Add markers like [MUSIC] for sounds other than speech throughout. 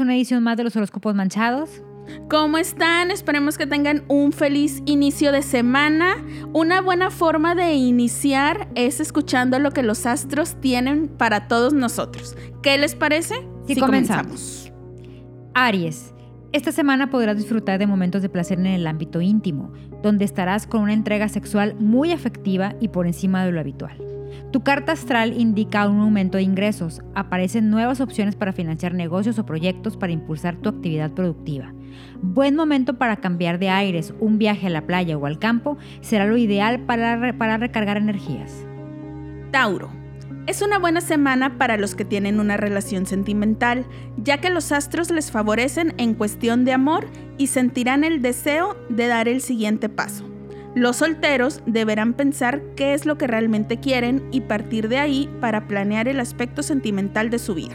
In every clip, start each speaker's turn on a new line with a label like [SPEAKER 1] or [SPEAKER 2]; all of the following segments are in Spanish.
[SPEAKER 1] edición más de los horóscopos manchados.
[SPEAKER 2] ¿Cómo están? Esperemos que tengan un feliz inicio de semana. Una buena forma de iniciar es escuchando lo que los astros tienen para todos nosotros. ¿Qué les parece?
[SPEAKER 1] Si comenzamos. Aries. Esta semana podrás disfrutar de momentos de placer en el ámbito íntimo, donde estarás con una entrega sexual muy afectiva y por encima de lo habitual. Tu carta astral indica un aumento de ingresos. Aparecen nuevas opciones para financiar negocios o proyectos para impulsar tu actividad productiva. Buen momento para cambiar de aires, un viaje a la playa o al campo será lo ideal para, para recargar energías.
[SPEAKER 2] Tauro. Es una buena semana para los que tienen una relación sentimental, ya que los astros les favorecen en cuestión de amor y sentirán el deseo de dar el siguiente paso. Los solteros deberán pensar qué es lo que realmente quieren y partir de ahí para planear el aspecto sentimental de su vida.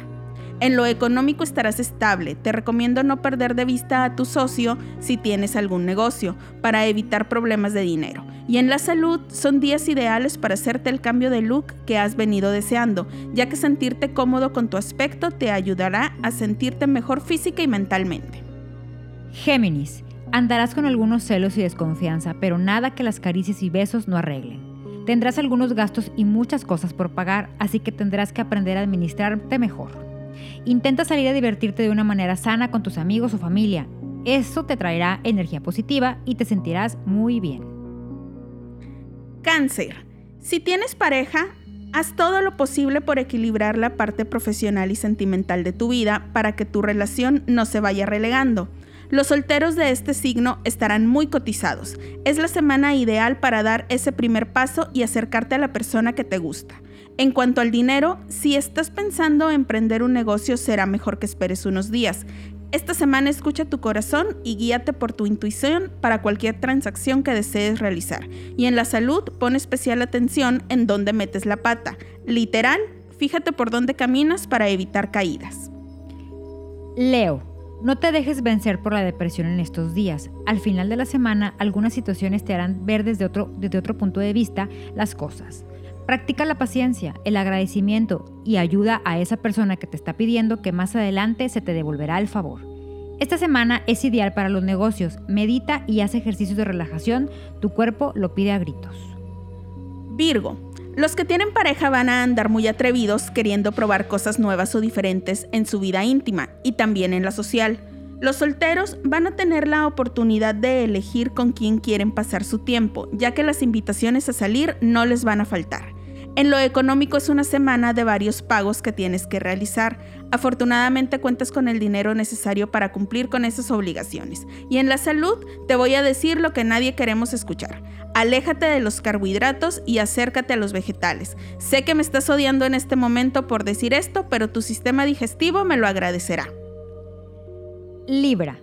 [SPEAKER 2] En lo económico estarás estable. Te recomiendo no perder de vista a tu socio si tienes algún negocio, para evitar problemas de dinero. Y en la salud son días ideales para hacerte el cambio de look que has venido deseando, ya que sentirte cómodo con tu aspecto te ayudará a sentirte mejor física y mentalmente.
[SPEAKER 1] Géminis. Andarás con algunos celos y desconfianza, pero nada que las caricias y besos no arreglen. Tendrás algunos gastos y muchas cosas por pagar, así que tendrás que aprender a administrarte mejor. Intenta salir a divertirte de una manera sana con tus amigos o familia. Eso te traerá energía positiva y te sentirás muy bien.
[SPEAKER 2] Cáncer. Si tienes pareja, haz todo lo posible por equilibrar la parte profesional y sentimental de tu vida para que tu relación no se vaya relegando. Los solteros de este signo estarán muy cotizados. Es la semana ideal para dar ese primer paso y acercarte a la persona que te gusta. En cuanto al dinero, si estás pensando en emprender un negocio será mejor que esperes unos días. Esta semana escucha tu corazón y guíate por tu intuición para cualquier transacción que desees realizar. Y en la salud, pon especial atención en dónde metes la pata. Literal, fíjate por dónde caminas para evitar caídas.
[SPEAKER 1] Leo. No te dejes vencer por la depresión en estos días. Al final de la semana, algunas situaciones te harán ver desde otro, punto de vista las cosas. Practica la paciencia, el agradecimiento y ayuda a esa persona que te está pidiendo que más adelante se te devolverá el favor. Esta semana es ideal para los negocios. Medita y haz ejercicios de relajación. Tu cuerpo lo pide a gritos.
[SPEAKER 2] Virgo. Los que tienen pareja van a andar muy atrevidos queriendo probar cosas nuevas o diferentes en su vida íntima y también en la social. Los solteros van a tener la oportunidad de elegir con quién quieren pasar su tiempo, ya que las invitaciones a salir no les van a faltar. En lo económico es una semana de varios pagos que tienes que realizar. Afortunadamente cuentas con el dinero necesario para cumplir con esas obligaciones. Y en la salud te voy a decir lo que nadie queremos escuchar. Aléjate de los carbohidratos y acércate a los vegetales. Sé que me estás odiando en este momento por decir esto, pero tu sistema digestivo me lo agradecerá.
[SPEAKER 1] Libra.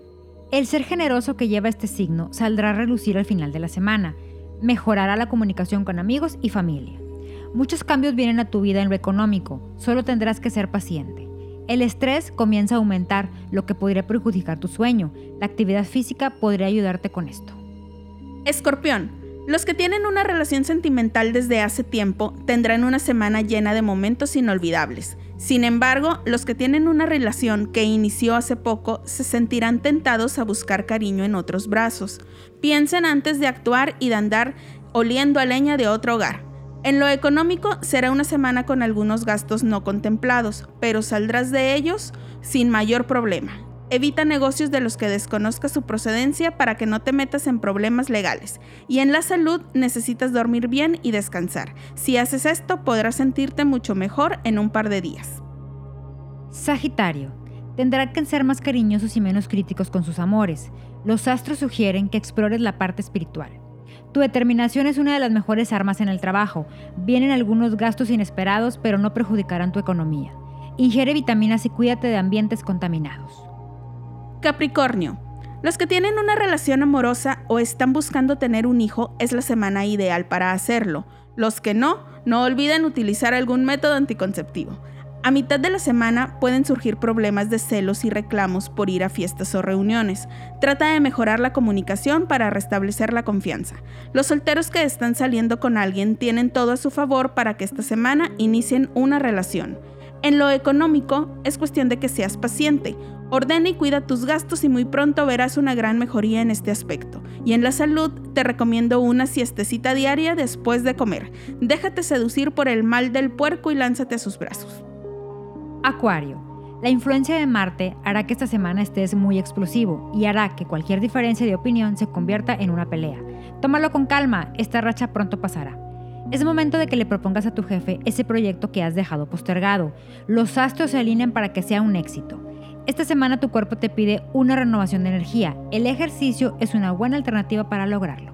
[SPEAKER 1] El ser generoso que lleva este signo saldrá a relucir al final de la semana. Mejorará la comunicación con amigos y familia. Muchos cambios vienen a tu vida en lo económico, solo tendrás que ser paciente. El estrés comienza a aumentar, lo que podría perjudicar tu sueño. La actividad física podría ayudarte con esto.
[SPEAKER 2] Escorpión, los que tienen una relación sentimental desde hace tiempo tendrán una semana llena de momentos inolvidables. Sin embargo, los que tienen una relación que inició hace poco se sentirán tentados a buscar cariño en otros brazos. Piensen antes de actuar y de andar oliendo a leña de otro hogar. En lo económico será una semana con algunos gastos no contemplados, pero saldrás de ellos sin mayor problema. Evita negocios de los que desconozcas su procedencia para que no te metas en problemas legales. Y en la salud necesitas dormir bien y descansar. Si haces esto podrás sentirte mucho mejor en un par de días.
[SPEAKER 1] Sagitario. Tendrá que ser más cariñosos y menos críticos con sus amores. Los astros sugieren que explores la parte espiritual. Tu determinación es una de las mejores armas en el trabajo. Vienen algunos gastos inesperados, pero no perjudicarán tu economía. Ingiere vitaminas y cuídate de ambientes contaminados.
[SPEAKER 2] Capricornio. Los que tienen una relación amorosa o están buscando tener un hijo es la semana ideal para hacerlo. Los que no, no olviden utilizar algún método anticonceptivo. A mitad de la semana pueden surgir problemas de celos y reclamos por ir a fiestas o reuniones. Trata de mejorar la comunicación para restablecer la confianza. Los solteros que están saliendo con alguien tienen todo a su favor para que esta semana inicien una relación. En lo económico, es cuestión de que seas paciente. Ordena y cuida tus gastos y muy pronto verás una gran mejoría en este aspecto. Y en la salud, te recomiendo una siestecita diaria después de comer. Déjate seducir por el mal del puerco y lánzate a sus brazos.
[SPEAKER 1] Acuario. La influencia de Marte hará que esta semana estés muy explosivo y hará que cualquier diferencia de opinión se convierta en una pelea. Tómalo con calma, esta racha pronto pasará. Es momento de que le propongas a tu jefe ese proyecto que has dejado postergado. Los astros se alinean para que sea un éxito. Esta semana tu cuerpo te pide una renovación de energía. El ejercicio es una buena alternativa para lograrlo.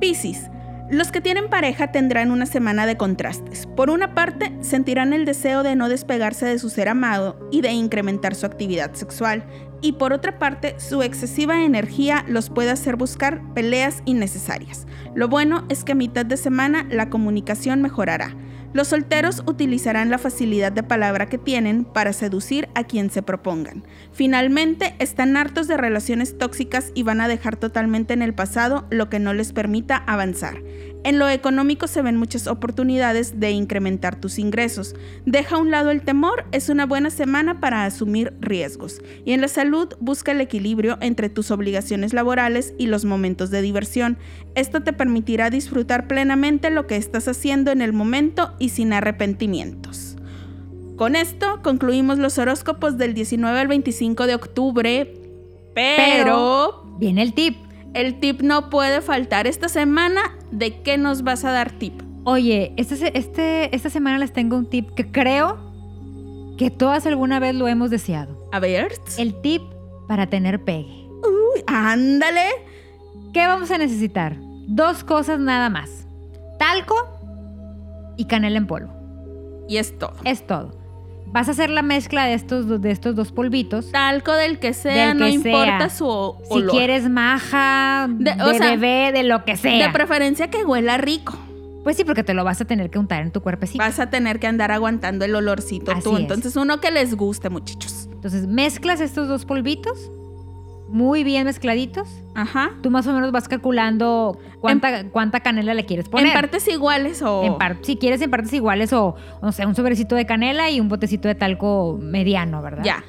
[SPEAKER 2] Piscis. Los que tienen pareja tendrán una semana de contrastes. Por una parte, sentirán el deseo de no despegarse de su ser amado y de incrementar su actividad sexual. Y por otra parte, su excesiva energía los puede hacer buscar peleas innecesarias. Lo bueno es que a mitad de semana la comunicación mejorará. Los solteros utilizarán la facilidad de palabra que tienen para seducir a quien se propongan. Finalmente, están hartos de relaciones tóxicas y van a dejar totalmente en el pasado lo que no les permita avanzar. En lo económico se ven muchas oportunidades de incrementar tus ingresos. Deja a un lado el temor, es una buena semana para asumir riesgos. Y en la salud busca el equilibrio entre tus obligaciones laborales y los momentos de diversión. Esto te permitirá disfrutar plenamente lo que estás haciendo en el momento y sin arrepentimientos. Con esto concluimos los horóscopos del 19 al 25 de octubre, pero...
[SPEAKER 1] Viene el tip.
[SPEAKER 2] El tip no puede faltar esta semana. ¿De qué nos vas a dar tip?
[SPEAKER 1] Oye, este, este, esta semana les tengo un tip que creo que todas alguna vez lo hemos deseado.
[SPEAKER 2] A ver.
[SPEAKER 1] El tip para tener pegue.
[SPEAKER 2] Uy, ándale.
[SPEAKER 1] ¿Qué vamos a necesitar? Dos cosas nada más. Talco y canela en polvo.
[SPEAKER 2] Y es todo.
[SPEAKER 1] Es todo. Vas a hacer la mezcla de estos, do- de estos dos polvitos.
[SPEAKER 2] Talco del que sea,
[SPEAKER 1] Del
[SPEAKER 2] no importa
[SPEAKER 1] sea.
[SPEAKER 2] su o-
[SPEAKER 1] Si
[SPEAKER 2] olor.
[SPEAKER 1] quieres maja, de,
[SPEAKER 2] De- o sea,
[SPEAKER 1] bebé, de lo que sea.
[SPEAKER 2] De preferencia que huela rico.
[SPEAKER 1] Pues sí, porque te lo vas a tener que untar en tu cuerpecito.
[SPEAKER 2] Vas a tener que andar aguantando el olorcito
[SPEAKER 1] Así
[SPEAKER 2] tú.
[SPEAKER 1] es.
[SPEAKER 2] Entonces, uno que les guste, muchachos.
[SPEAKER 1] Entonces mezclas estos dos polvitos, muy bien mezcladitos.
[SPEAKER 2] Ajá.
[SPEAKER 1] Tú más o menos vas calculando cuánta, cuánta canela le quieres poner.
[SPEAKER 2] En partes iguales o.
[SPEAKER 1] En par- si quieres en partes iguales o, o sea, un sobrecito de canela y un botecito de talco mediano, ¿verdad?
[SPEAKER 2] Ya.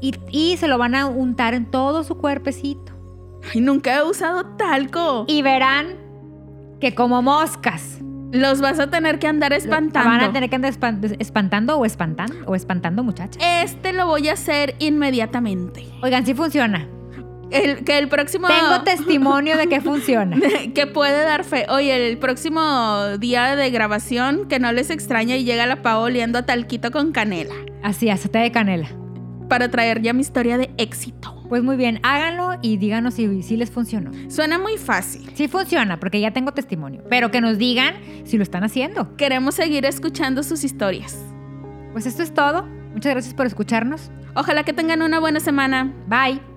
[SPEAKER 1] Y, y se lo van a untar en todo su cuerpecito.
[SPEAKER 2] Ay, nunca he usado talco.
[SPEAKER 1] Y verán que como moscas
[SPEAKER 2] Los vas a tener que andar espantando.
[SPEAKER 1] van a tener que andar espan- espantando o espantando o espantando muchachas.
[SPEAKER 2] Este lo voy a hacer inmediatamente.
[SPEAKER 1] Oigan, sí funciona.
[SPEAKER 2] El, que el próximo.
[SPEAKER 1] Tengo testimonio de que funciona. [LAUGHS]
[SPEAKER 2] que puede dar fe. Oye, el próximo día de grabación, que no les extraña y llega la Pau oliendo a talquito con canela.
[SPEAKER 1] Así, aceite de canela.
[SPEAKER 2] Para traer ya mi historia de éxito.
[SPEAKER 1] Pues muy bien, háganlo y díganos si, si les funcionó.
[SPEAKER 2] Suena muy fácil.
[SPEAKER 1] Sí funciona, porque ya tengo testimonio. Pero que nos digan si lo están haciendo.
[SPEAKER 2] Queremos seguir escuchando sus historias.
[SPEAKER 1] Pues esto es todo. Muchas gracias por escucharnos.
[SPEAKER 2] Ojalá que tengan una buena semana.
[SPEAKER 1] Bye.